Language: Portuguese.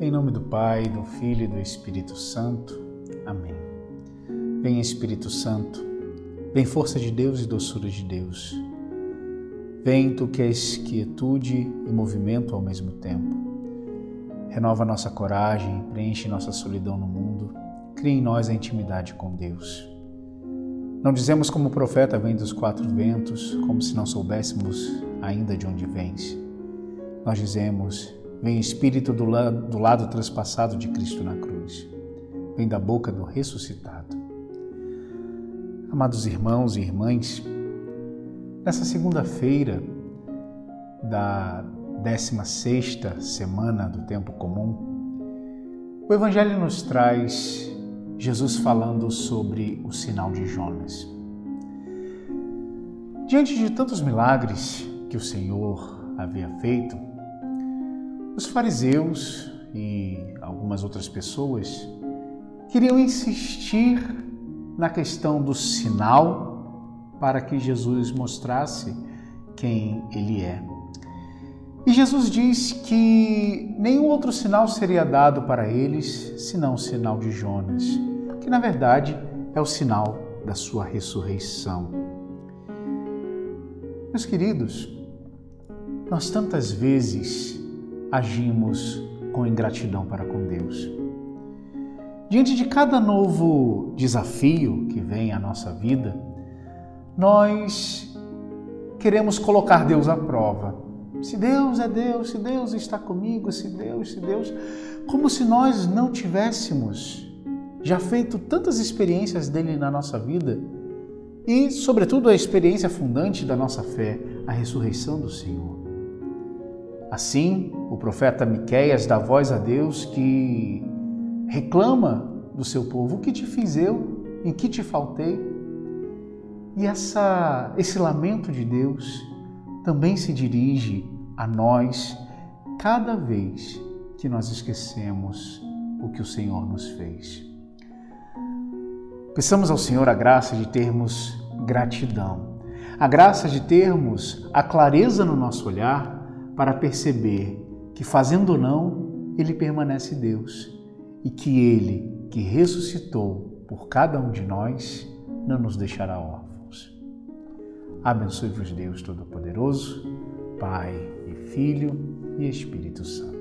Em nome do Pai, do Filho e do Espírito Santo. Amém. Vem Espírito Santo, vem força de Deus e doçura de Deus. Vem tu que és quietude e movimento ao mesmo tempo. Renova nossa coragem, preenche nossa solidão no mundo, cria em nós a intimidade com Deus. Não dizemos como o profeta vem dos quatro ventos, como se não soubéssemos ainda de onde vens. Nós dizemos, vem Espírito do lado, do lado transpassado de Cristo na cruz, vem da boca do ressuscitado. Amados irmãos e irmãs, nessa segunda-feira da 16 semana do tempo comum, o Evangelho nos traz Jesus falando sobre o sinal de Jonas. Diante de tantos milagres que o Senhor havia feito, os fariseus e algumas outras pessoas queriam insistir na questão do sinal para que Jesus mostrasse quem ele é. E Jesus diz que nenhum outro sinal seria dado para eles senão o sinal de Jonas, que na verdade é o sinal da sua ressurreição. Meus queridos, nós tantas vezes agimos com ingratidão para com Deus. Diante de cada novo desafio que vem à nossa vida, nós queremos colocar Deus à prova se Deus é Deus, se Deus está comigo, se Deus, se Deus, como se nós não tivéssemos já feito tantas experiências dele na nossa vida e, sobretudo, a experiência fundante da nossa fé, a ressurreição do Senhor. Assim, o profeta Miqueias dá voz a Deus que reclama do seu povo: O que te fiz eu? Em que te faltei? E essa, esse lamento de Deus também se dirige a nós cada vez que nós esquecemos o que o Senhor nos fez. Peçamos ao Senhor a graça de termos gratidão, a graça de termos a clareza no nosso olhar para perceber que, fazendo ou não, Ele permanece Deus e que Ele, que ressuscitou por cada um de nós, não nos deixará órfãos. Abençoe-vos Deus Todo-Poderoso, Pai e Filho e Espírito Santo.